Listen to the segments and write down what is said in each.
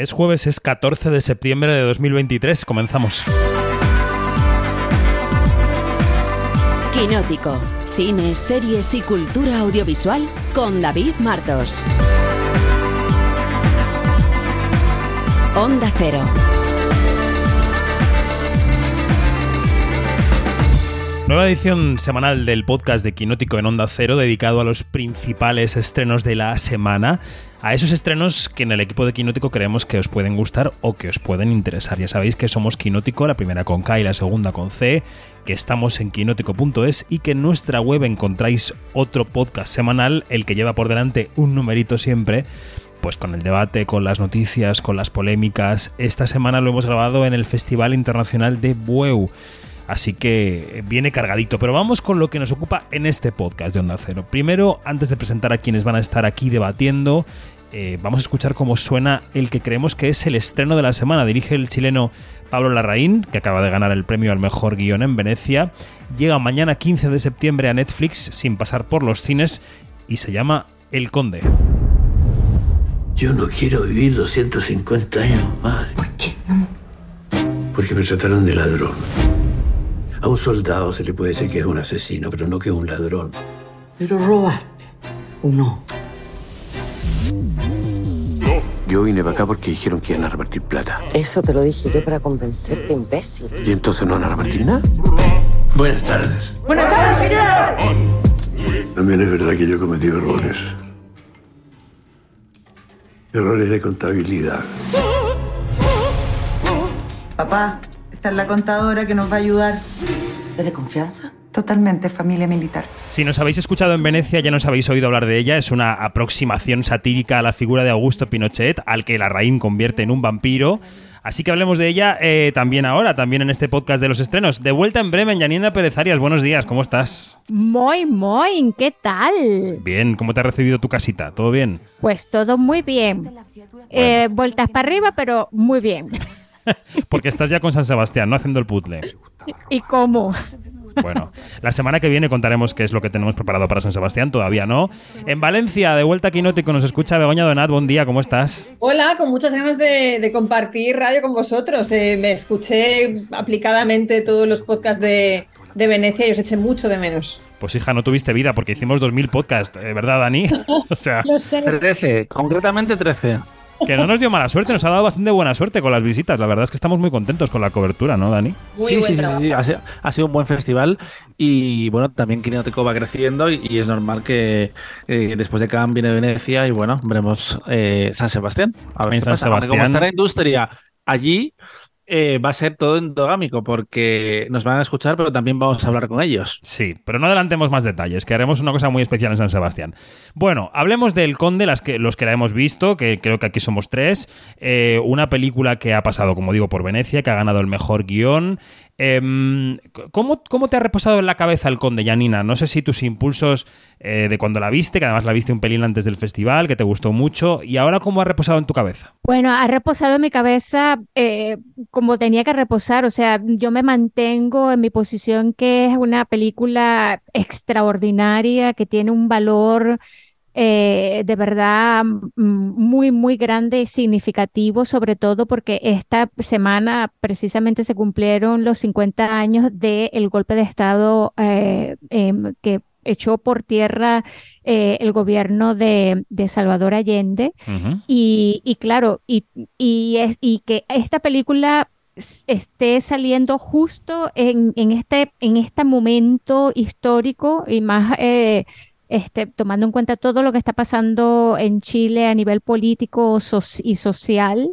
Es jueves, es 14 de septiembre de 2023. Comenzamos. Quinótico. Cine, series y cultura audiovisual con David Martos. Onda Cero. Nueva edición semanal del podcast de Quinótico en Onda Cero dedicado a los principales estrenos de la semana. A esos estrenos que en el equipo de Quinótico creemos que os pueden gustar o que os pueden interesar. Ya sabéis que somos Quinótico, la primera con K y la segunda con C, que estamos en quinótico.es y que en nuestra web encontráis otro podcast semanal, el que lleva por delante un numerito siempre pues con el debate, con las noticias, con las polémicas. Esta semana lo hemos grabado en el Festival Internacional de Bueu. Así que viene cargadito, pero vamos con lo que nos ocupa en este podcast de Onda Cero. Primero, antes de presentar a quienes van a estar aquí debatiendo, eh, vamos a escuchar cómo suena el que creemos que es el estreno de la semana. Dirige el chileno Pablo Larraín, que acaba de ganar el premio al mejor guion en Venecia. Llega mañana 15 de septiembre a Netflix sin pasar por los cines y se llama El Conde. Yo no quiero vivir 250 años más. ¿Por qué no? Porque me trataron de ladrón. A un soldado se le puede decir que es un asesino, pero no que es un ladrón. Pero robaste. ¿O no? Yo vine para acá porque dijeron que iban a repartir plata. Eso te lo dije yo para convencerte, imbécil. ¿Y entonces no van a repartir nada? Buenas tardes. ¡Buenas tardes, general! También es verdad que yo cometí errores. Errores de contabilidad. Papá, esta es la contadora que nos va a ayudar. ¿Es de confianza? Totalmente, familia militar. Si nos habéis escuchado en Venecia, ya nos habéis oído hablar de ella. Es una aproximación satírica a la figura de Augusto Pinochet, al que Larraín convierte en un vampiro. Así que hablemos de ella eh, también ahora, también en este podcast de los estrenos. De vuelta en Bremen, Janina Pérez Arias, buenos días, ¿cómo estás? Muy, muy, ¿qué tal? Bien, ¿cómo te ha recibido tu casita? ¿Todo bien? Pues todo muy bien. Eh, vueltas para arriba, pero muy bien. Porque estás ya con San Sebastián, no haciendo el puzzle. ¿Y cómo? Bueno, la semana que viene contaremos qué es lo que tenemos preparado para San Sebastián, todavía no. En Valencia, de vuelta a Quinótico, nos escucha Begoña Donat, buen día, ¿cómo estás? Hola, con muchas ganas de, de compartir radio con vosotros. Eh, me escuché aplicadamente todos los podcasts de, de Venecia y os eché mucho de menos. Pues hija, no tuviste vida porque hicimos 2000 podcasts, ¿eh? ¿verdad, Dani? O sea, Lo sé. 13, concretamente 13. Que no nos dio mala suerte, nos ha dado bastante buena suerte con las visitas. La verdad es que estamos muy contentos con la cobertura, ¿no, Dani? Muy sí, sí, sí, trabajo. sí, ha sido, ha sido un buen festival y bueno, también Quinótico va creciendo y, y es normal que eh, después de Cannes viene Venecia y bueno, veremos eh, San Sebastián. A ver En San pasa. Aunque Como Sebastián. está la industria allí, eh, va a ser todo endogámico porque nos van a escuchar, pero también vamos a hablar con ellos. Sí, pero no adelantemos más detalles, que haremos una cosa muy especial en San Sebastián. Bueno, hablemos del Conde, las que, los que la hemos visto, que creo que aquí somos tres. Eh, una película que ha pasado, como digo, por Venecia, que ha ganado el mejor guion. Em, ¿cómo, ¿Cómo te ha reposado en la cabeza el Conde, Janina? No sé si tus impulsos eh, de cuando la viste, que además la viste un pelín antes del festival, que te gustó mucho, y ahora cómo ha reposado en tu cabeza. Bueno, ha reposado en mi cabeza eh, como tenía que reposar. O sea, yo me mantengo en mi posición que es una película extraordinaria, que tiene un valor eh, de verdad mm, muy, muy grande y significativo, sobre todo porque esta semana precisamente se cumplieron los 50 años del golpe de Estado eh, em, que echó por tierra eh, el gobierno de, de Salvador Allende. Y, y claro, y, y, es, y que esta película esté saliendo justo en, en este, en este momento histórico y más eh, este, tomando en cuenta todo lo que está pasando en Chile a nivel político y social,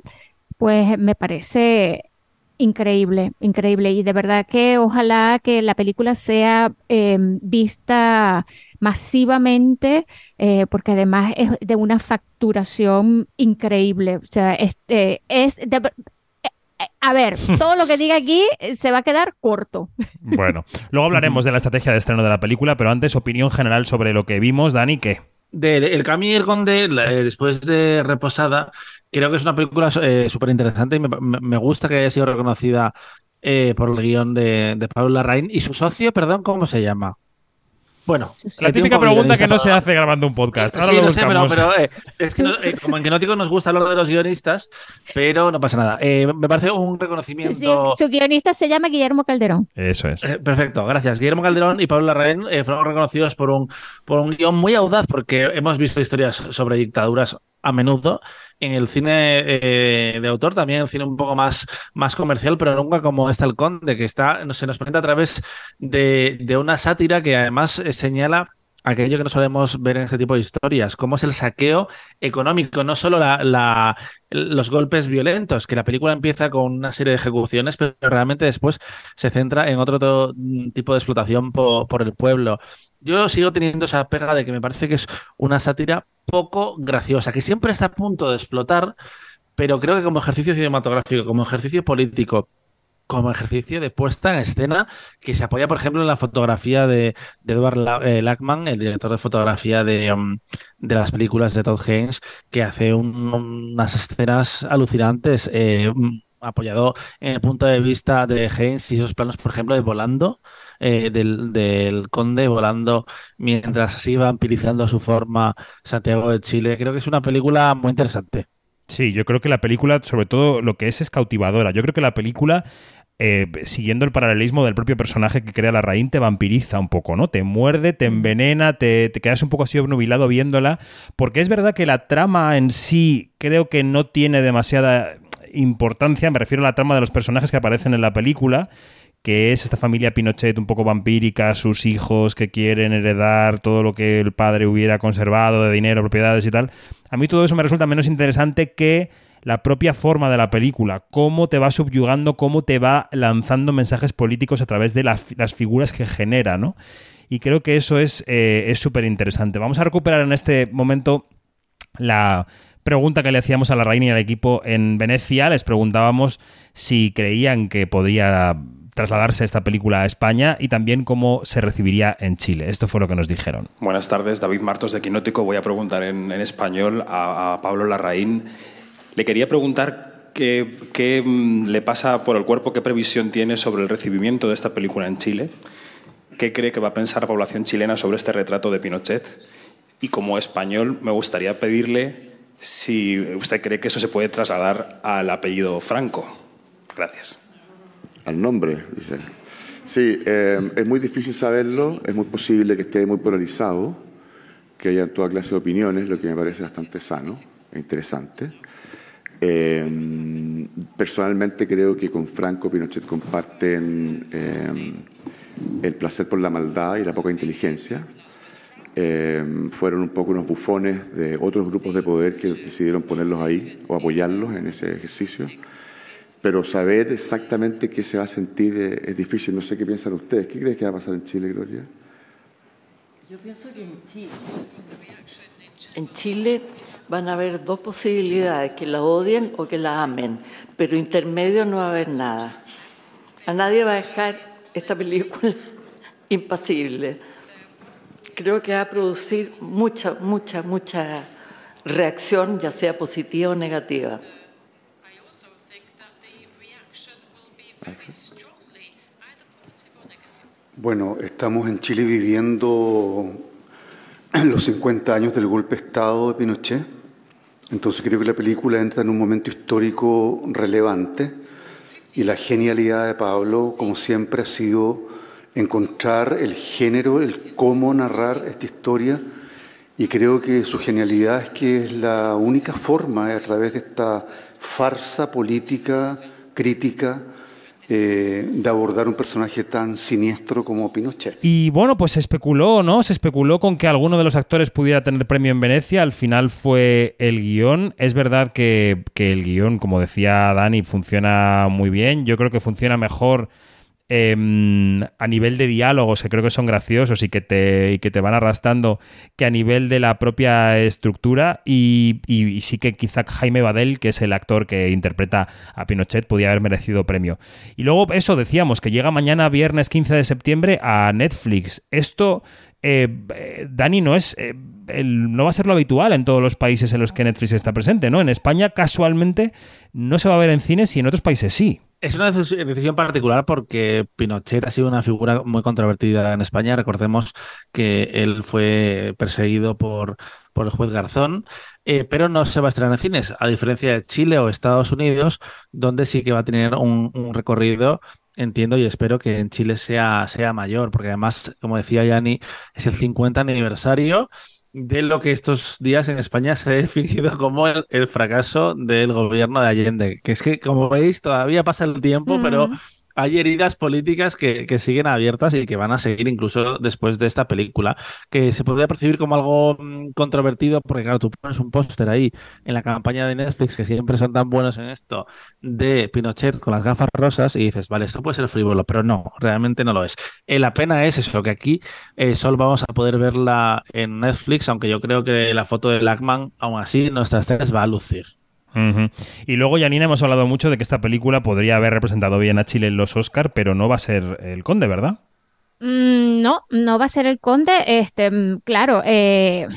pues me parece increíble, increíble. Y de verdad que ojalá que la película sea eh, vista masivamente, eh, porque además es de una facturación increíble. O sea, este, es de eh, eh, a ver, todo lo que diga aquí se va a quedar corto. Bueno, luego hablaremos de la estrategia de estreno de la película, pero antes opinión general sobre lo que vimos, Dani, ¿qué? Del El el Conde, la- después de Reposada, creo que es una película eh, súper interesante y me, me- me gusta que haya sido reconocida eh, por el guion de, de Pablo Larraín y su socio, perdón, ¿cómo se llama? Bueno, la típica pregunta que no se hace grabando un podcast. Ahora lo buscamos. pero, eh, es que eh, como en Quinótico nos gusta hablar de los guionistas, pero no pasa nada. Eh, me parece un reconocimiento. Su, guionista se llama Guillermo Calderón. Eso es. perfecto, gracias. Guillermo Calderón y Pablo Larraín fueron reconocidos por un, por un guion muy audaz, porque hemos visto historias sobre dictaduras a menudo en el cine eh, de autor, también el cine un poco más, más comercial, pero nunca como está El Conde, que está, se nos presenta a través de, de una sátira que además eh, señala aquello que no solemos ver en este tipo de historias, cómo es el saqueo económico, no solo la, los golpes violentos, que la película empieza con una serie de ejecuciones, pero realmente después se centra en otro tipo de explotación por el pueblo. Yo sigo teniendo esa pega de que me parece que es una sátira poco graciosa, que siempre está a punto de explotar, pero creo que como ejercicio cinematográfico, como ejercicio político, como ejercicio de puesta en escena que se apoya, por ejemplo, en la fotografía de, Edward eh, Lackman, el director de fotografía de, um, de las películas de Todd Haynes, que hace unas escenas alucinantes, eh, apoyado en el punto de vista de Haynes y esos planos, por ejemplo, de volando. Eh, del, del, conde volando mientras así vampirizando su forma Santiago de Chile. Creo que es una película muy interesante. Sí, yo creo que la película, sobre todo lo que es, es cautivadora. Yo creo que la película eh, siguiendo el paralelismo del propio personaje que crea la raíz, te vampiriza un poco, ¿no? Te muerde, te envenena, te, te, quedas un poco así obnubilado viéndola, porque es verdad que la trama en sí creo que no tiene demasiada importancia, me refiero a la trama de los personajes que aparecen en la película, que es esta familia Pinochet un poco vampírica, sus hijos que quieren heredar todo lo que el padre hubiera conservado de dinero, propiedades y tal. A mí todo eso me resulta menos interesante que la propia forma de la película, cómo te va subyugando, cómo te va lanzando mensajes políticos a través de las, figuras que genera, ¿no? Y creo que eso es eh, súper interesante. Vamos a recuperar en este momento la pregunta que le hacíamos a la reina y al equipo en Venecia. Les preguntábamos si creían que podría trasladarse esta película a España y también cómo se recibiría en Chile. Esto fue lo que nos dijeron. Buenas tardes, David Martos de Quinótico. Voy a preguntar en, español a, Pablo Larraín. Le quería preguntar qué, mm, le pasa por el cuerpo, qué previsión tiene sobre el recibimiento de esta película en Chile. ¿Qué cree que va a pensar la población chilena sobre este retrato de Pinochet? Y como español, me gustaría pedirle si usted cree que eso se puede trasladar al apellido Franco. Gracias al nombre, dice. Sí, eh, es muy difícil saberlo, es muy posible que esté muy polarizado, que haya toda clase de opiniones, lo que me parece bastante sano e interesante. Eh, personalmente creo que con Franco Pinochet comparten eh, el placer por la maldad y la poca inteligencia. fueron un poco unos bufones de otros grupos de poder que decidieron ponerlos ahí o apoyarlos en ese ejercicio pero saber exactamente qué se va a sentir eh, es, difícil. No sé qué piensan ustedes. ¿Qué crees que va a pasar en Chile, Gloria? Yo pienso que en Chile, en Chile van a haber dos posibilidades, que la odien o que la amen, pero intermedio no va a haber nada. A nadie va a dejar esta película impasible. Creo que va a producir mucha, mucha, mucha reacción, ya sea positiva o negativa. Bueno, estamos en Chile viviendo los 50 años del golpe de Estado de Pinochet, entonces creo que la película entra en un momento histórico relevante y la genialidad de Pablo, como siempre, ha sido encontrar el género, el cómo narrar esta historia. Y creo que su genialidad es que es la única forma, a través de esta farsa política, crítica, eh, de abordar un personaje tan siniestro como Pinochet. Y bueno, pues se especuló, ¿no? Se especuló con que alguno de los actores pudiera tener premio en Venecia. Al final fue el guion. Es verdad que, que el guion, como decía Dani, funciona muy bien. Yo creo que funciona mejor Em, a nivel de diálogos, que creo que son graciosos y que, te, que te van arrastrando, que a nivel de la propia estructura. Y, sí que quizá Jaime Badel, que es el actor que interpreta a Pinochet, podía haber merecido premio. Y luego eso decíamos, que llega mañana viernes 15 de septiembre a Netflix. Esto... Eh, Dani, no es eh, no va a ser lo habitual en todos los países en los que Netflix está presente, ¿no? En España, casualmente, no se va a ver en cines y en otros países sí. Es una decisión particular porque Pinochet ha sido una figura muy controvertida en España. Recordemos que él fue perseguido por, por el juez Garzón, eh, pero no se va a estrenar en cines, a diferencia de Chile o Estados Unidos, donde sí que va a tener un, un recorrido entiendo y espero que en Chile sea, sea mayor, porque además, como decía Yanni, es el 50 aniversario de lo que estos días en España se ha definido como el, fracaso del gobierno de Allende, que es que, como veis, todavía pasa el tiempo, pero hay heridas políticas que, siguen abiertas y que van a seguir incluso después de esta película, que se podría percibir como algo mm, controvertido, porque claro, tú pones un póster ahí en la campaña de Netflix, que siempre son tan buenos en esto, de Pinochet con las gafas rosas, y dices, vale, esto puede ser frívolo, pero no, realmente no lo es. Eh, la pena es eso, que aquí eh, solo vamos a poder verla en Netflix, aunque yo creo que la foto de Lackman, aún así, nuestras tres va a lucir. Y luego, Janina, hemos hablado mucho de que esta película podría haber representado bien a Chile en los Oscar, pero no va a ser el conde, ¿verdad? Mm, no, no va a ser el conde. Este, mm, claro, eh,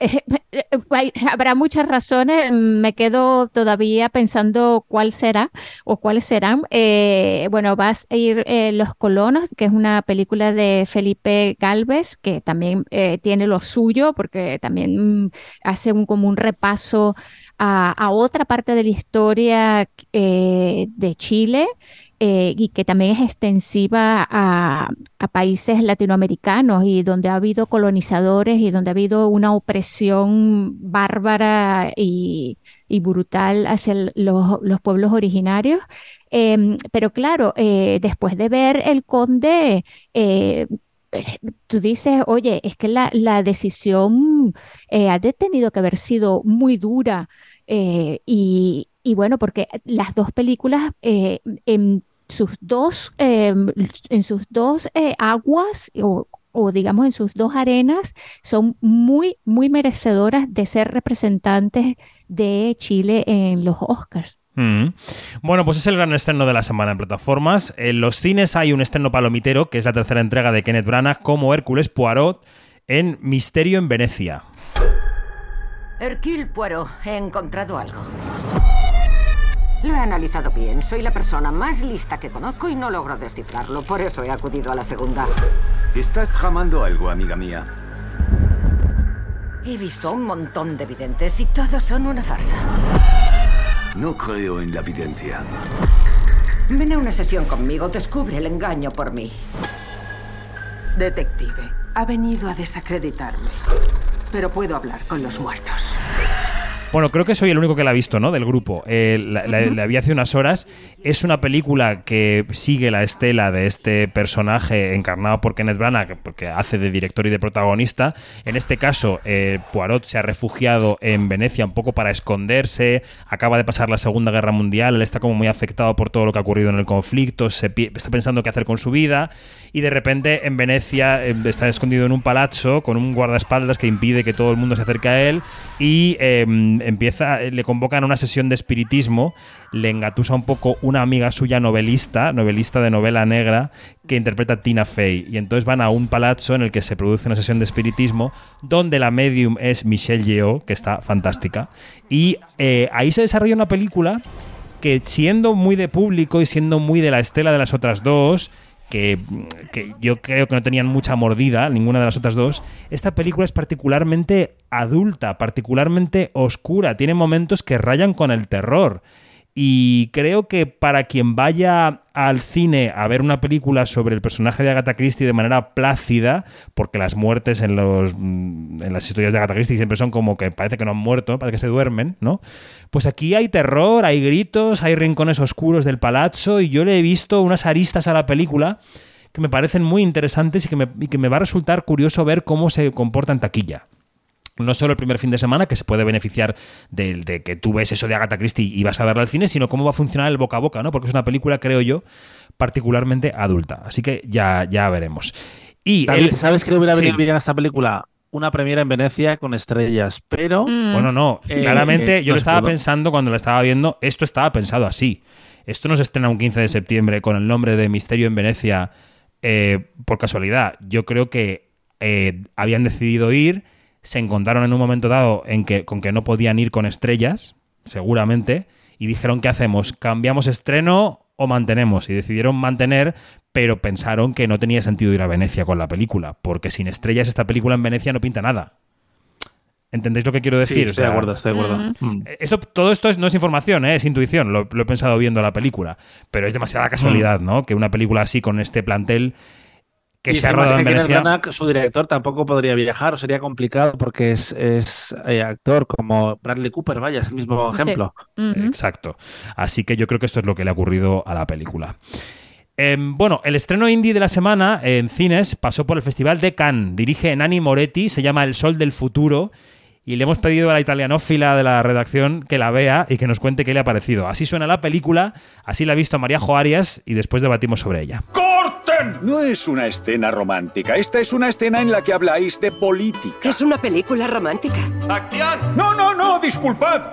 habrá muchas razones. Me quedo todavía pensando cuál será o cuáles serán. Eh, bueno, vas a ir eh, Los Colonos, que es una película de Felipe Galvez, que también tiene lo suyo, porque también mm, hace un, como un repaso a, otra parte de la historia eh, de Chile eh, y que también es extensiva a, países latinoamericanos y donde ha habido colonizadores y donde ha habido una opresión bárbara y, brutal hacia los, pueblos originarios. Em, pero claro, eh, después de ver El Conde, tú dices, oye, es que la, la decisión ha tenido que haber sido muy dura eh, y, bueno, porque las dos películas eh, en sus dos, en sus dos eh, aguas o, digamos en sus dos arenas son muy, muy merecedoras de ser representantes de Chile en los Oscars. Mm. Bueno, pues es el gran estreno de la semana en plataformas. En los cines hay un estreno palomitero, que es la tercera entrega de Kenneth Branagh como Hércules Poirot en Misterio en Venecia. Hercule Poirot, he encontrado algo. Lo he analizado bien. Soy la persona más lista que conozco y no logro descifrarlo. Por eso he acudido a la segunda. Estás tramando algo, amiga mía. He visto un montón de videntes y todos son una farsa. No creo en la evidencia. Ven a una sesión conmigo, descubre el engaño por mí. Detective, ha venido a desacreditarme pero puedo hablar con los muertos. Bueno, creo que soy el único que la ha visto, ¿no? Del grupo. Eh, la, vi hace unas horas. Es una película que sigue la estela de este personaje encarnado por Kenneth Branagh, porque hace de director y de protagonista. En este caso, eh, Poirot se ha refugiado en Venecia un poco para esconderse. Acaba de pasar la Segunda Guerra Mundial. Él está como muy afectado por todo lo que ha ocurrido en el conflicto. Se está pensando qué hacer con su vida. Y de repente en Venecia eh, está escondido en un palazzo con un guardaespaldas que impide que todo el mundo se acerque a él. Y em, empieza, le convocan a una sesión de espiritismo, le engatusa un poco una amiga suya novelista, novelista de novela negra, que interpreta Tina Fey. Y entonces van a un palazzo en el que se produce una sesión de espiritismo, donde la medium es Michelle Yeoh, que está fantástica. Y eh, ahí se desarrolla una película que siendo muy de público y siendo muy de la estela de las otras dos, que, yo creo que no tenían mucha mordida, ninguna de las otras dos, esta película es particularmente adulta, particularmente oscura, tiene momentos que rayan con el terror. Y creo que para quien vaya al cine a ver una película sobre el personaje de Agatha Christie de manera plácida, porque las muertes en, los, mm, en las historias de Agatha Christie siempre son como que parece que no han muerto, parece que se duermen, ¿no? Pues aquí hay terror, hay gritos, hay rincones oscuros del palazzo y yo le he visto unas aristas a la película que me parecen muy interesantes y que me, y que me va a resultar curioso ver cómo se comporta en taquilla no solo el primer fin de semana, que se puede beneficiar de, que tú ves eso de Agatha Christie y vas a verla al cine, sino cómo va a funcionar el boca a boca, ¿no? Porque es una película, creo yo, particularmente adulta. Así que ya, ya veremos. Y ¿Sabes que le hubiera venido bien a esta película? Una premiera en Venecia con estrellas, pero... Mm. Bueno, no, eh, claramente eh, yo lo estaba pensando cuando la estaba viendo, esto estaba pensado así. Esto no se estrena un 15 de septiembre con el nombre de Misterio en Venecia eh, por casualidad. Yo creo que habían decidido ir se encontraron en un momento dado en que, con que no podían ir con estrellas, seguramente, y dijeron, ¿qué hacemos? ¿Cambiamos estreno o mantenemos. Y decidieron mantener, pero pensaron que no tenía sentido ir a Venecia con la película, porque sin estrellas esta película en Venecia no pinta nada. ¿Entendéis lo que quiero decir? Sí, estoy de acuerdo, estoy de acuerdo. Mm. Esto, todo esto es- no es información, ¿eh? es intuición, lo, lo he pensado viendo la película, pero es demasiada casualidad, ¿no? Que una película así con este plantel que Y se ha rodado en Venecia... Branagh, su director, tampoco podría viajar o sería complicado porque es, es, eh, actor como Bradley Cooper, vaya, es el mismo ejemplo. Exacto. Así que yo creo que esto es lo que le ha ocurrido a la película. Em, bueno, el estreno indie de la semana en cines pasó por el Festival de Cannes. Dirige Nani Moretti, se llama El Sol del Futuro. Y le hemos pedido a la italianófila de la redacción que la vea y que nos cuente qué le ha parecido. Así suena la película, así la ha visto María Arias y después debatimos sobre ella. No es una escena romántica. Esta es una escena en la que habláis de política. Es una película romántica. ¡Acción! No, no, no, disculpad.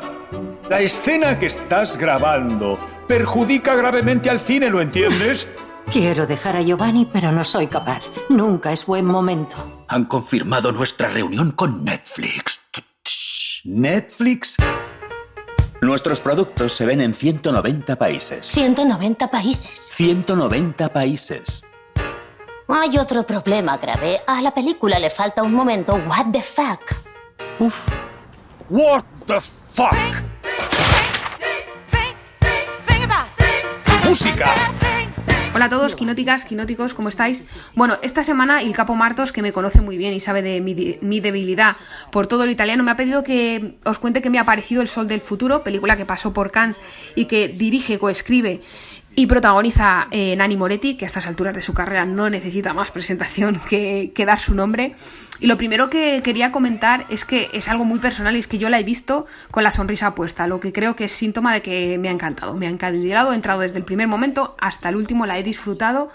La escena que estás grabando perjudica gravemente al cine, ¿lo entiendes? Quiero dejar a Giovanni, pero no soy capaz. Nunca es buen momento. Han confirmado nuestra reunión con Netflix. ¿Netflix? Nuestros productos se ven en 190 países. 190 países. 190 países. Hay otro problema grave. A la película le falta un momento what the fuck. Uf. What the fuck? Música. Hola a todos, quinóticas, quinóticos, ¿cómo estáis? Bueno, esta semana el capo Martos, que me conoce muy bien y sabe de mi, mi debilidad por todo lo italiano, me ha pedido que os cuente que me ha parecido El Sol del Futuro, película que pasó por Cannes y que dirige, coescribe y protagoniza eh, Nani Moretti, que a estas alturas de su carrera no necesita más presentación que, dar su nombre. Y lo primero que quería comentar es que es algo muy personal y es que yo la he visto con la sonrisa puesta, lo que creo que es síntoma de que me ha encantado. Me ha encandilado, he entrado desde el primer momento hasta el último, la he disfrutado.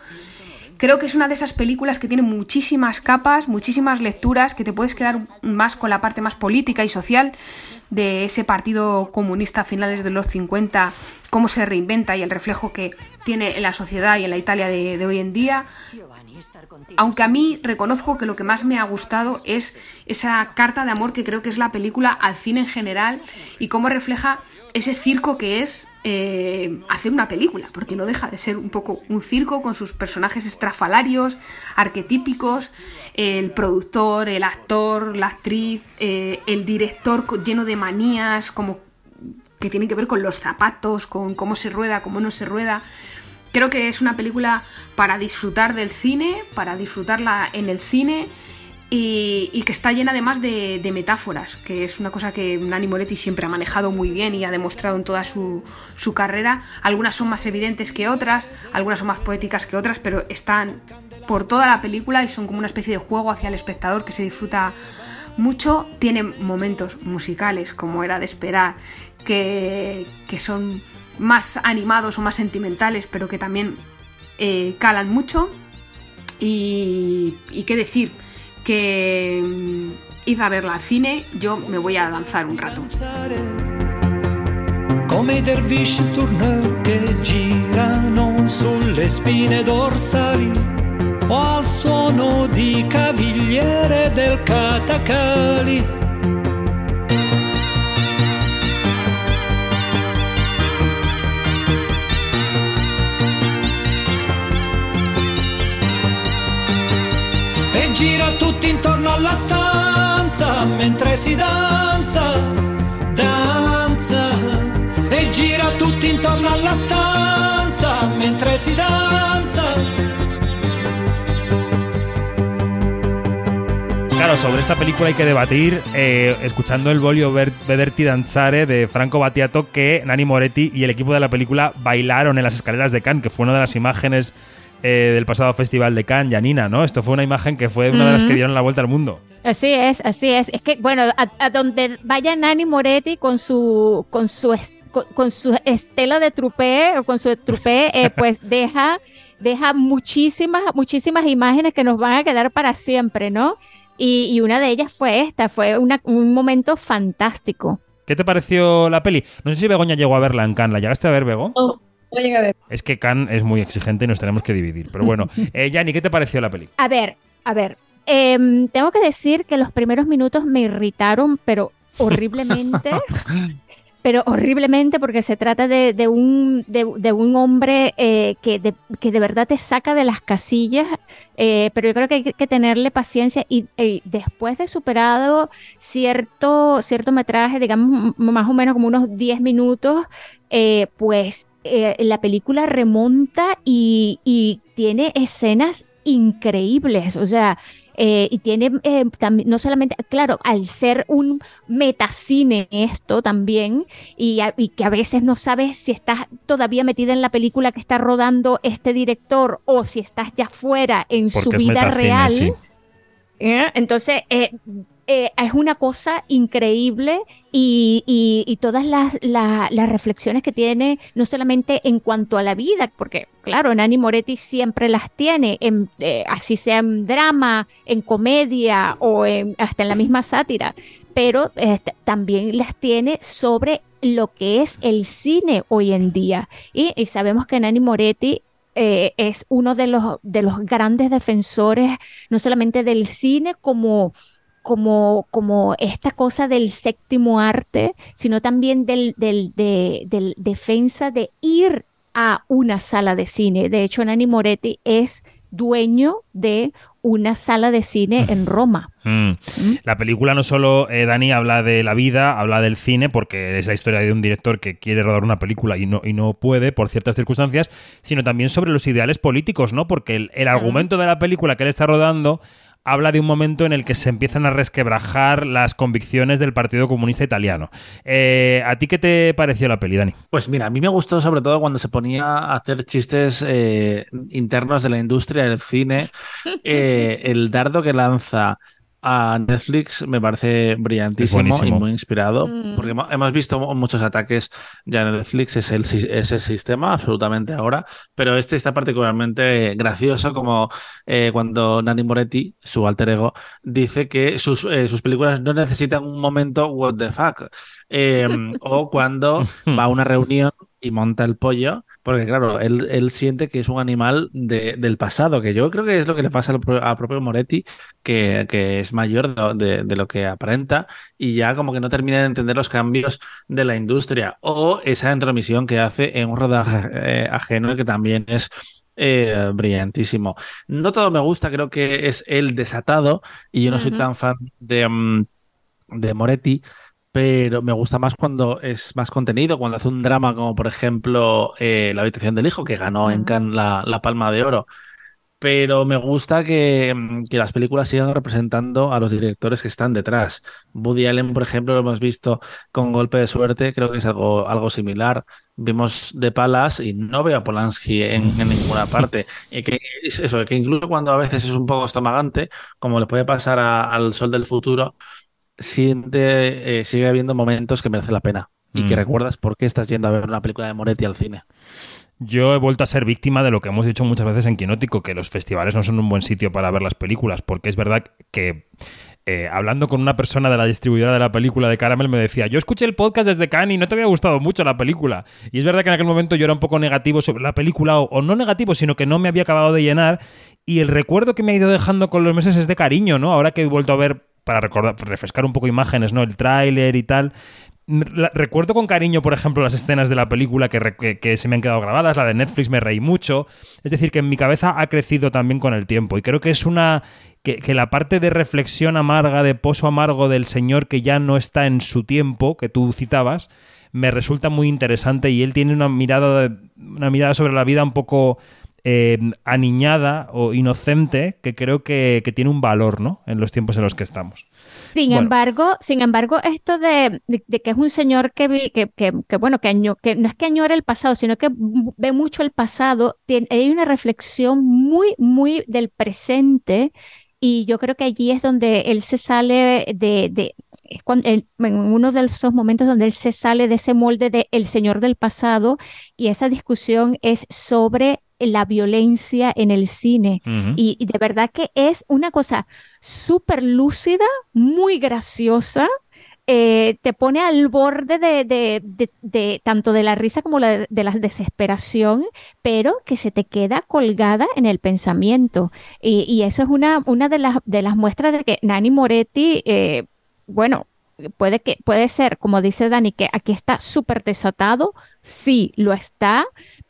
Creo que es una de esas películas que tiene muchísimas capas, muchísimas lecturas, que te puedes quedar más con la parte más política y social de ese partido comunista a finales de los 50, cómo se reinventa y el reflejo que tiene en la sociedad y en la Italia de, de hoy en día. Aunque a mí reconozco que lo que más me ha gustado es esa carta de amor que creo que es la película al cine en general y cómo refleja ese circo que es eh, hacer una película, porque no deja de ser un poco un circo con sus personajes estrafalarios, arquetípicos, el productor, el actor, la actriz, eh, el director lleno de manías, como que tiene que ver con los zapatos, con cómo se rueda, cómo no se rueda. Creo que es una película para disfrutar del cine, para disfrutarla en el cine y, que está llena además de, metáforas, que es una cosa que Nani Moretti siempre ha manejado muy bien y ha demostrado en toda su, su carrera. Algunas son más evidentes que otras, algunas son más poéticas que otras, pero están por toda la película y son como una especie de juego hacia el espectador que se disfruta mucho. Tiene momentos musicales, como era de esperar, que, que son más animados o más sentimentales, pero que también eh, calan mucho. Y, y qué decir, que id a verla al cine, yo me voy a lanzar un rato. come i dervisci tourneur che girano sulle spine dorsali o al suono di cavigliere del catacali. Gira tutti intorno alla stanza mentre si danza, danza. E gira tutti intorno alla stanza mentre si danza. Claro, sobre esta película hay que debatir eh, escuchando el Volio Ver- Vederti Danzare de Franco Battiato que Nani Moretti y el equipo de la película bailaron en las escaleras de Cannes, que fue una de las imágenes eh, del pasado festival de Cannes, Janina, ¿no? Esto fue una imagen que fue una de las que dieron la vuelta al mundo. Así es, así es. Es que, bueno, a, a donde vaya Nani Moretti con su, con su, con, con su estela de trupé o con su trupé, eh, pues deja, deja muchísimas, muchísimas imágenes que nos van a quedar para siempre, ¿no? Y, y una de ellas fue esta, fue una- un momento fantástico. ¿Qué te pareció la peli? No sé si Begoña llegó a verla en Cannes. ¿La llegaste a ver, Bego? No, no llegué a ver. Es que Cannes es muy exigente y nos tenemos que dividir. Pero bueno, eh, Yanni, ¿qué te pareció la peli? A ver, a ver. em, tengo que decir que los primeros minutos me irritaron, pero horriblemente. pero horriblemente porque se trata de, de un, de, de un hombre eh, que, de, que de verdad te saca de las casillas, eh, pero yo creo que hay que tenerle paciencia y, y después de superado cierto, cierto metraje, digamos más o menos como unos 10 minutos, eh, pues eh, la película remonta y, y tiene escenas increíbles, o sea, eh, y tiene eh, también, no solamente, claro, al ser un metacine esto también, y, a- y que a veces no sabes si estás todavía metida en la película que está rodando este director o si estás ya fuera en su Porque vida metacine, real. sí. ¿eh? Entonces, eh, es una cosa increíble y, y- todas las, la- las reflexiones que tiene, no solamente en cuanto a la vida, porque claro, Nani Moretti siempre las tiene, en, eh, así sea en drama, en comedia o en- hasta en la misma sátira, pero este, también las tiene sobre lo que es el cine hoy en día. Y, y sabemos que Nani Moretti eh, es uno de los, de los grandes defensores, no solamente del cine como, como, como esta cosa del séptimo arte, sino también del, del, de, del defensa de ir a una sala de cine. De hecho, Nani Moretti es dueño de una sala de cine en Roma. Mm. La película no solo, eh, Dani, habla de la vida, habla del cine, porque es la historia de un director que quiere rodar una película y no, y no puede por ciertas circunstancias, sino también sobre los ideales políticos, ¿no? Porque el, el argumento de la película que él está rodando habla de un momento en el que se empiezan a resquebrajar las convicciones del Partido Comunista Italiano. Eh, ¿A ti qué te pareció la peli, Dani? Pues mira, a mí me gustó sobre todo cuando se ponía a hacer chistes eh, internos de la industria del cine. Eh, el dardo que lanza a Netflix me parece brillantísimo y muy inspirado, Mm. porque hemo- hemos visto muchos ataques ya en Netflix, es el, es el sistema absolutamente ahora, pero este está particularmente gracioso como eh, cuando Nani Moretti, su alter ego, dice que sus, eh, sus películas no necesitan un momento what the fuck, Eh, o cuando va a una reunión y monta el pollo, porque claro, él, él siente que es un animal de- del pasado, que yo creo que es lo que le pasa al propio Moretti, que, que es mayor de, lo- de- de lo que aparenta y ya como que no termina de entender los cambios de la industria o esa intromisión que hace en un rodaje eh, ajeno que también es eh, brillantísimo. No todo me gusta, creo que es el desatado y yo no soy tan fan de, mm, de Moretti, pero me gusta más cuando es más contenido, cuando hace un drama como por ejemplo eh, La habitación del hijo, que ganó en Cannes la, la Palma de Oro. Pero me gusta que, mm, que las películas sigan representando a los directores que están detrás. Woody Allen, por ejemplo, lo hemos visto con Golpe de Suerte, creo que es algo, algo similar. Vimos The Palace y no veo a Polanski en, en ninguna parte. Y que es eso, que incluso cuando a veces es un poco estomagante, como le puede pasar a- al Sol del Futuro, siente, eh, sigue habiendo momentos que merecen la pena y que Mm. recuerdas por qué estás yendo a ver una película de Moretti al cine. Yo he vuelto a ser víctima de lo que hemos dicho muchas veces en Quinótico, que los festivales no son un buen sitio para ver las películas, porque es verdad que eh, hablando con una persona de la distribuidora de la película de Caramel me decía, yo escuché el podcast desde Cannes y no te había gustado mucho la película. Y es verdad que en aquel momento yo era un poco negativo sobre la película, o, o no negativo, sino que no me había acabado de llenar. Y el recuerdo que me ha ido dejando con los meses es de cariño, ¿no? Ahora que he vuelto a ver, para recordar, refrescar un poco imágenes, ¿no? El tráiler y tal. Recuerdo con cariño, por ejemplo, las escenas de la película que, que- se me han quedado grabadas, la de Netflix me reí mucho. Es decir, que en mi cabeza ha crecido también con el tiempo. Y creo que es una. que, que la parte de reflexión amarga, de pozo amargo del señor que ya no está en su tiempo, que tú citabas, me resulta muy interesante. Y él tiene una mirada, una mirada sobre la vida un poco. Eh, aniñada o inocente que creo que, que tiene un valor ¿no? en los tiempos en los que estamos. Sin Bueno. embargo, sin embargo, esto de, de- de que es un señor que, vi- que, que, que, bueno, que, año- que no es que añora el pasado, sino que ve mucho el pasado, tiene, hay una reflexión muy, muy del presente y yo creo que allí es donde él se sale de, de es cuando él- en uno de esos momentos donde él se sale de ese molde de el señor del pasado y esa discusión es sobre la violencia en el cine. Y, y de verdad que es una cosa súper lúcida, muy graciosa. eh, te pone al borde de, de- de- de tanto de la risa como la- de la desesperación, pero que se te queda colgada en el pensamiento. Y, y eso es una, una de las, de las muestras de que Nani Moretti, eh, bueno, puede que puede ser, como dice Dani, que aquí está súper desatado, sí, lo está,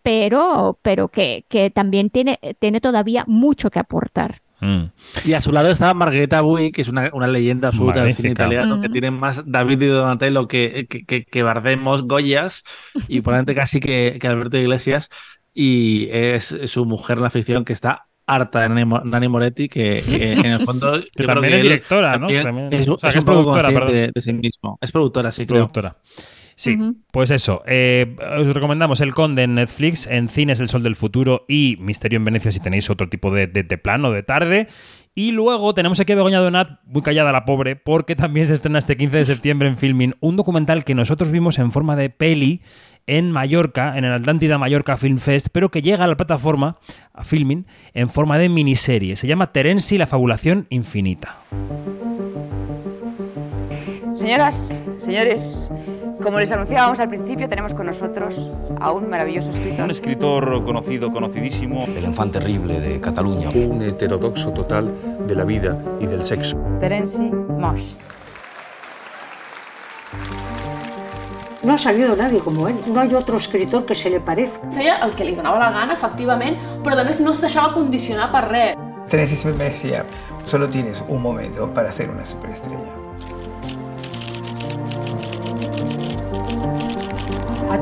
pero, pero que, que también tiene, tiene todavía mucho que aportar. Mm. Y a su lado estaba Margarita Bui, que es una, una leyenda absoluta del cine Magnífica. italiano, que Ujú. tiene más David y Donatello que, que, que, que Bardemos Goyas, y probablemente casi que, que Alberto Iglesias, y es su mujer en la ficción que está harta de Nani Mo- Nani Moretti, que eh, en el fondo yo creo también que es él directora, ¿no? también es, o sea, es que es un poco productora, consciente perdón. de, de sí mismo. Es productora, sí, creo. Productora. Sí, pues eso. eh, os recomendamos El Conde en Netflix, en Cines El Sol del Futuro y Misterio en Venecia si tenéis otro tipo de, de, de plano de tarde. Y luego tenemos aquí a Begoña Donat, muy callada la pobre, porque también se estrena este 15 de septiembre en Filmin un documental que nosotros vimos en forma de peli en Mallorca, en el Atlántida Mallorca Film Fest, pero que llega a la plataforma, a Filmin, en forma de miniserie. Se llama Terenzi, la fabulación infinita. Señoras, señores, como les anunciábamos al principio, tenemos con nosotros a un maravilloso escritor. Un escritor conocido, conocidísimo. El enfant terrible de Cataluña. Un heterodoxo total de la vida y del sexo. Terenci Moix. No ha salido nadie como él. No hay otro escritor que se le parezca. Feia el que li donava la gana, efectivament, però a més no es deixava condicionar per res. Tennessee siempre me decía, solo tienes un momento para ser una superestrella.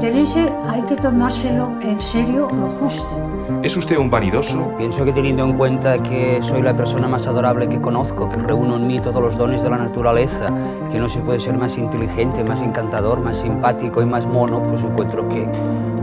A Terence hay que tomárselo en serio lo justo. ¿Es usted un vanidoso? Pienso que teniendo en cuenta que soy la persona más adorable que conozco, que reúno en mí todos los dones de la naturaleza, que no se puede ser más inteligente, más encantador, más simpático y más mono, pues encuentro que,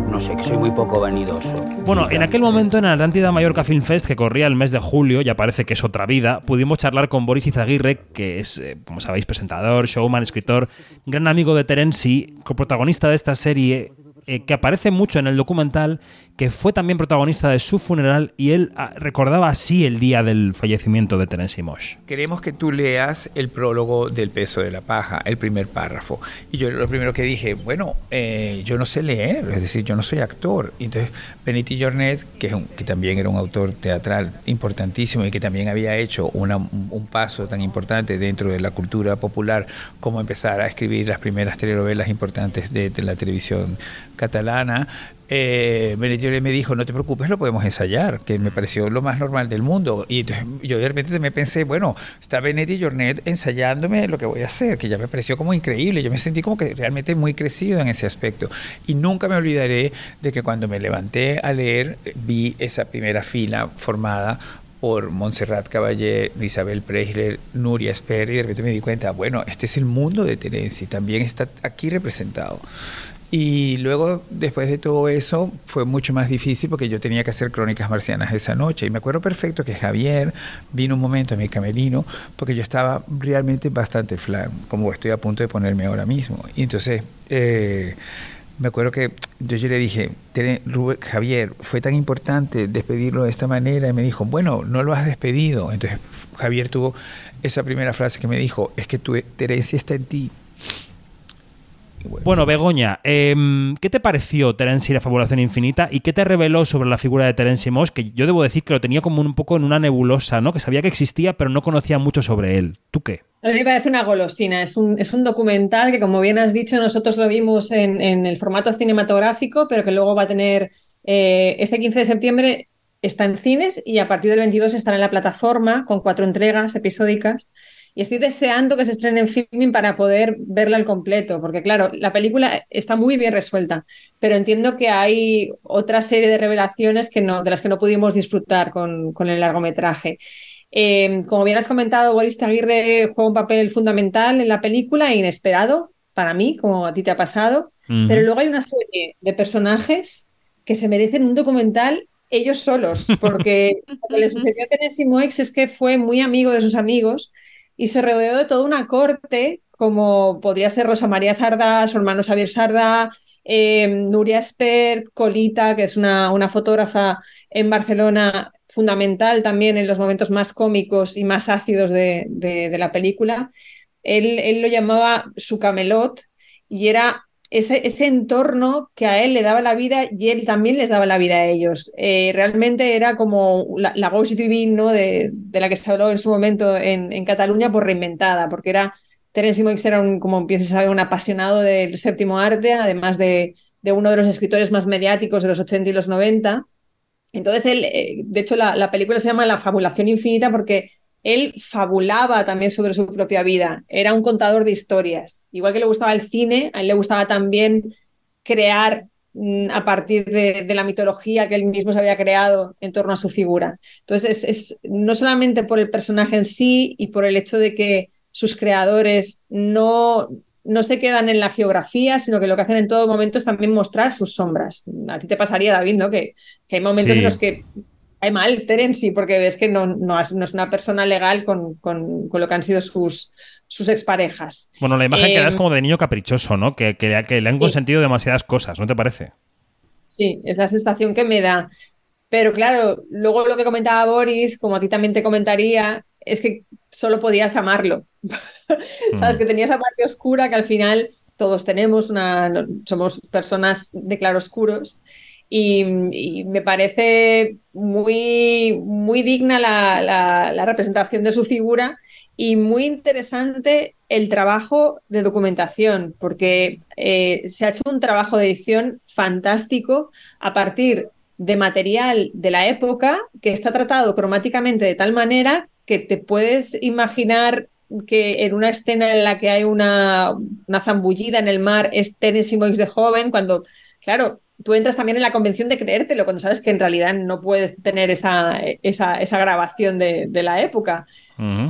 no sé, que soy muy poco vanidoso. Bueno, en aquel momento en Atlántida Mallorca Film Fest, que corría el mes de julio, ya parece que es otra vida, pudimos charlar con Boris Izaguirre, que es, eh, como sabéis, presentador, showman, escritor, gran amigo de Terenzi, coprotagonista de esta serie, eh, que aparece mucho en el documental, que fue también protagonista de su funeral y él ah, recordaba así el día del fallecimiento de Terenzi Mosh. Queremos que tú leas el prólogo del peso de la paja, el primer párrafo. Y yo lo primero que dije, bueno, eh, yo no sé leer, es decir, yo no soy actor. Y entonces Beniti Jornet, que, también era un autor teatral importantísimo y que también había hecho un, paso tan importante dentro de la cultura popular como empezar a escribir las primeras telenovelas importantes de la televisión catalana, eh, me dijo, no te preocupes, lo podemos ensayar, que me pareció lo más normal del mundo. Y entonces yo de repente me pensé, bueno, está Benetti Jornet ensayándome lo que voy a hacer, que ya me pareció como increíble. Yo me sentí como que realmente muy crecido en ese aspecto. Y nunca me olvidaré de que cuando me levanté a leer, vi esa primera fila formada por Montserrat Caballé, Isabel Preisler, Nuria Esper, y de repente me di cuenta, bueno, este es el mundo de Terenzi, también está aquí representado. Y luego, después de todo eso, fue mucho más difícil porque yo tenía que hacer crónicas marcianas esa noche. Y me acuerdo perfecto que Javier vino un momento a mi camerino porque yo estaba realmente bastante flan, como estoy a punto de ponerme ahora mismo. Y entonces, eh, me acuerdo que yo, le dije, "Tere- Rubén- Javier, fue tan importante despedirlo de esta manera. Y me dijo, bueno, no lo has despedido. Entonces, Javier tuvo esa primera frase que me dijo, es que tu Terencia está en ti. Bueno, Begoña, em, ¿qué te pareció Terenzi y la fabulación infinita y qué te reveló sobre la figura de Terenzi Moss? Que yo debo decir que lo tenía como un poco en una nebulosa, ¿no? Que sabía que existía, pero no conocía mucho sobre él. ¿Tú qué? A mí me parece una golosina, es un, es un documental que como bien has dicho nosotros lo vimos en, en el formato cinematográfico, pero que luego va a tener, eh, este 15 de septiembre está en cines y a partir del 22 estará en la plataforma con cuatro entregas episódicas. Y estoy deseando que se estrene en filming para poder verla al completo, porque claro, la película está muy bien resuelta, pero entiendo que hay otra serie de revelaciones que no, de las que no pudimos disfrutar con, con el largometraje. Eh, como bien has comentado, Boris Aguirre juega un papel fundamental en la película, inesperado para mí, como a ti te ha pasado, Ujú. pero luego hay una serie de personajes que se merecen un documental ellos solos, porque lo que le sucedió a Tennessee Moix es que fue muy amigo de sus amigos y se rodeó de toda una corte, como podría ser Rosa María Sardá, su hermano Xavier Sardá, eh, Nuria Espert, Colita, que es una, una fotógrafa en Barcelona fundamental también en los momentos más cómicos y más ácidos de, de- de la película. Él, él lo llamaba su camelot y era ese, ese entorno que a él le daba la vida y él también les daba la vida a ellos. Eh, realmente era como la, la Divine, ¿no? de, de la que se habló en su momento en, en Cataluña por reinventada, porque era Terence Moix era, un, como bien se un apasionado del séptimo arte, además de, de uno de los escritores más mediáticos de los 80 y los 90. Entonces, él, eh, de hecho, la, la película se llama La fabulación infinita porque él fabulaba también sobre su propia vida, era un contador de historias. Igual que le gustaba el cine, a él le gustaba también crear mm, a partir de, de la mitología que él mismo se había creado en torno a su figura. Entonces, es, es no solamente por el personaje en sí y por el hecho de que sus creadores no, no se quedan en la geografía, sino que lo que hacen en todo momento es también mostrar sus sombras. A ti te pasaría, David, ¿no? Que, que hay momentos Sí. en los que hay mal Terence, porque ves que no, no, es, una persona legal con, con, con lo que han sido sus, sus exparejas. Bueno, la imagen que da es como de niño caprichoso, ¿no? Que, que- que le han Sí. consentido demasiadas cosas, ¿no te parece? Sí, es la sensación que me da. Pero claro, luego lo que comentaba Boris, como a ti también te comentaría, es que solo podías amarlo. Sabes que tenía esa parte oscura que al final todos tenemos, una, somos personas de claroscuros. Y, me parece muy, muy digna la, la- la representación de su figura y muy interesante el trabajo de documentación, porque eh, se ha hecho un trabajo de edición fantástico a partir de material de la época que está tratado cromáticamente de tal manera que te puedes imaginar que en una escena en la que hay una, una zambullida en el mar es Tennessee Moix de joven, cuando, claro, tú entras también en la convención de creértelo, cuando sabes que en realidad no puedes tener esa, esa, esa grabación de, de la época.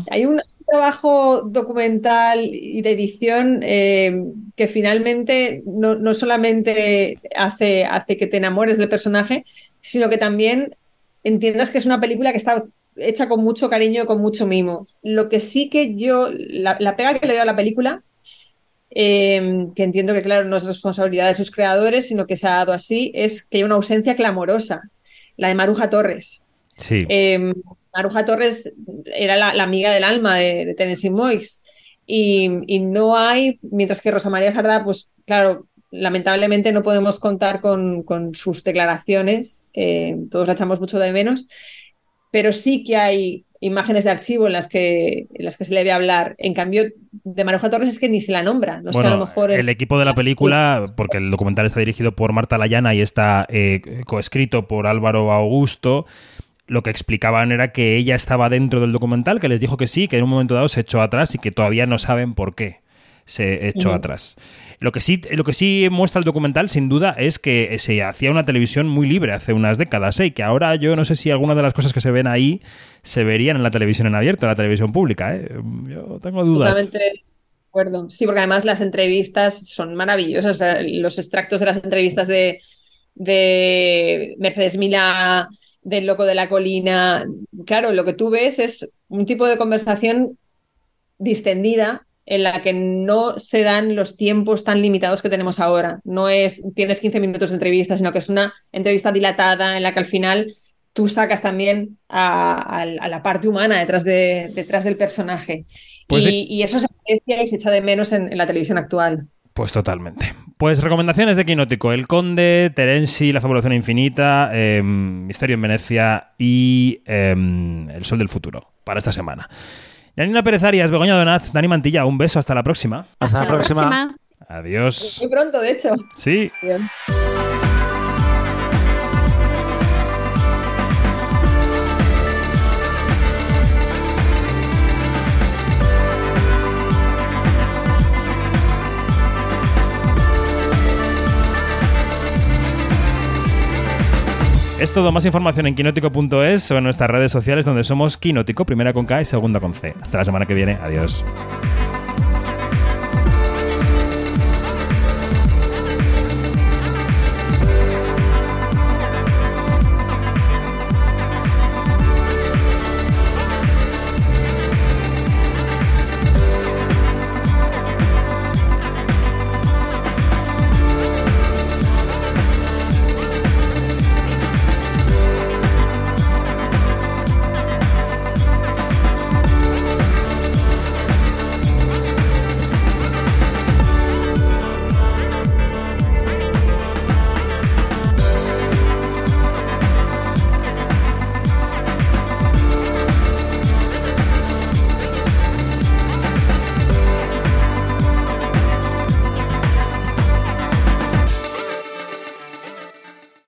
Hay un trabajo documental y de edición eh, que finalmente no, no solamente hace, hace que te enamores del personaje, sino que también entiendas que es una película que está hecha con mucho cariño, con mucho mimo. Lo que sí que yo, la, la pega que le doy a la película, eh, que entiendo que claro no es responsabilidad de sus creadores, sino que se ha dado así, es que hay una ausencia clamorosa, la de Maruja Torres. Sí. Eh, Maruja Torres era la, la amiga del alma de, de Tennessee Moix y, y no hay, mientras que Rosa María Sardá, pues claro, lamentablemente no podemos contar con, con sus declaraciones, eh, todos la echamos mucho de menos, pero sí que hay imágenes de archivo en las que, en las que se le ve hablar. En cambio, de Maruja Torres es que ni se la nombra. No sé, a lo mejor. el equipo de la película, porque el documental está dirigido por Marta Layana y está eh, coescrito por Álvaro Augusto, lo que explicaban era que ella estaba dentro del documental, que les dijo que sí, que en un momento dado se echó atrás y que todavía no saben por qué se echó atrás. Lo que, sí, lo que sí muestra el documental, sin duda, es que se hacía una televisión muy libre hace unas décadas ¿eh? y que ahora yo no sé si algunas de las cosas que se ven ahí se verían en la televisión en abierto, en la televisión pública. ¿eh? Yo tengo dudas. Totalmente acuerdo. Sí, porque además las entrevistas son maravillosas. O sea, Los extractos de las entrevistas de, de Mercedes Milá, del Loco de la Colina. Claro, lo que tú ves es un tipo de conversación distendida en la que no se dan los tiempos tan limitados que tenemos ahora. No es tienes 15 minutos de entrevista, sino que es una entrevista dilatada en la que al final tú sacas también a, a- a la parte humana detrás, de, detrás del personaje. Pues y, sí. y eso se aprecia y se echa de menos en, en la televisión actual. Pues totalmente. Pues recomendaciones de Quinótico: El Conde, Terenzi, La Fabulación Infinita, eh, Misterio en Venecia y eh, El Sol del Futuro para esta semana. Yanina Pérez Arias, Begoña Donat, Dani Mantilla, un beso, hasta la próxima. Hasta, la próxima. Adiós. Muy pronto, de hecho. Sí. Bien. Es todo, más información en quinótico.es o en nuestras redes sociales donde somos Quinótico, primera con K y segunda con C. Hasta la semana que viene, adiós.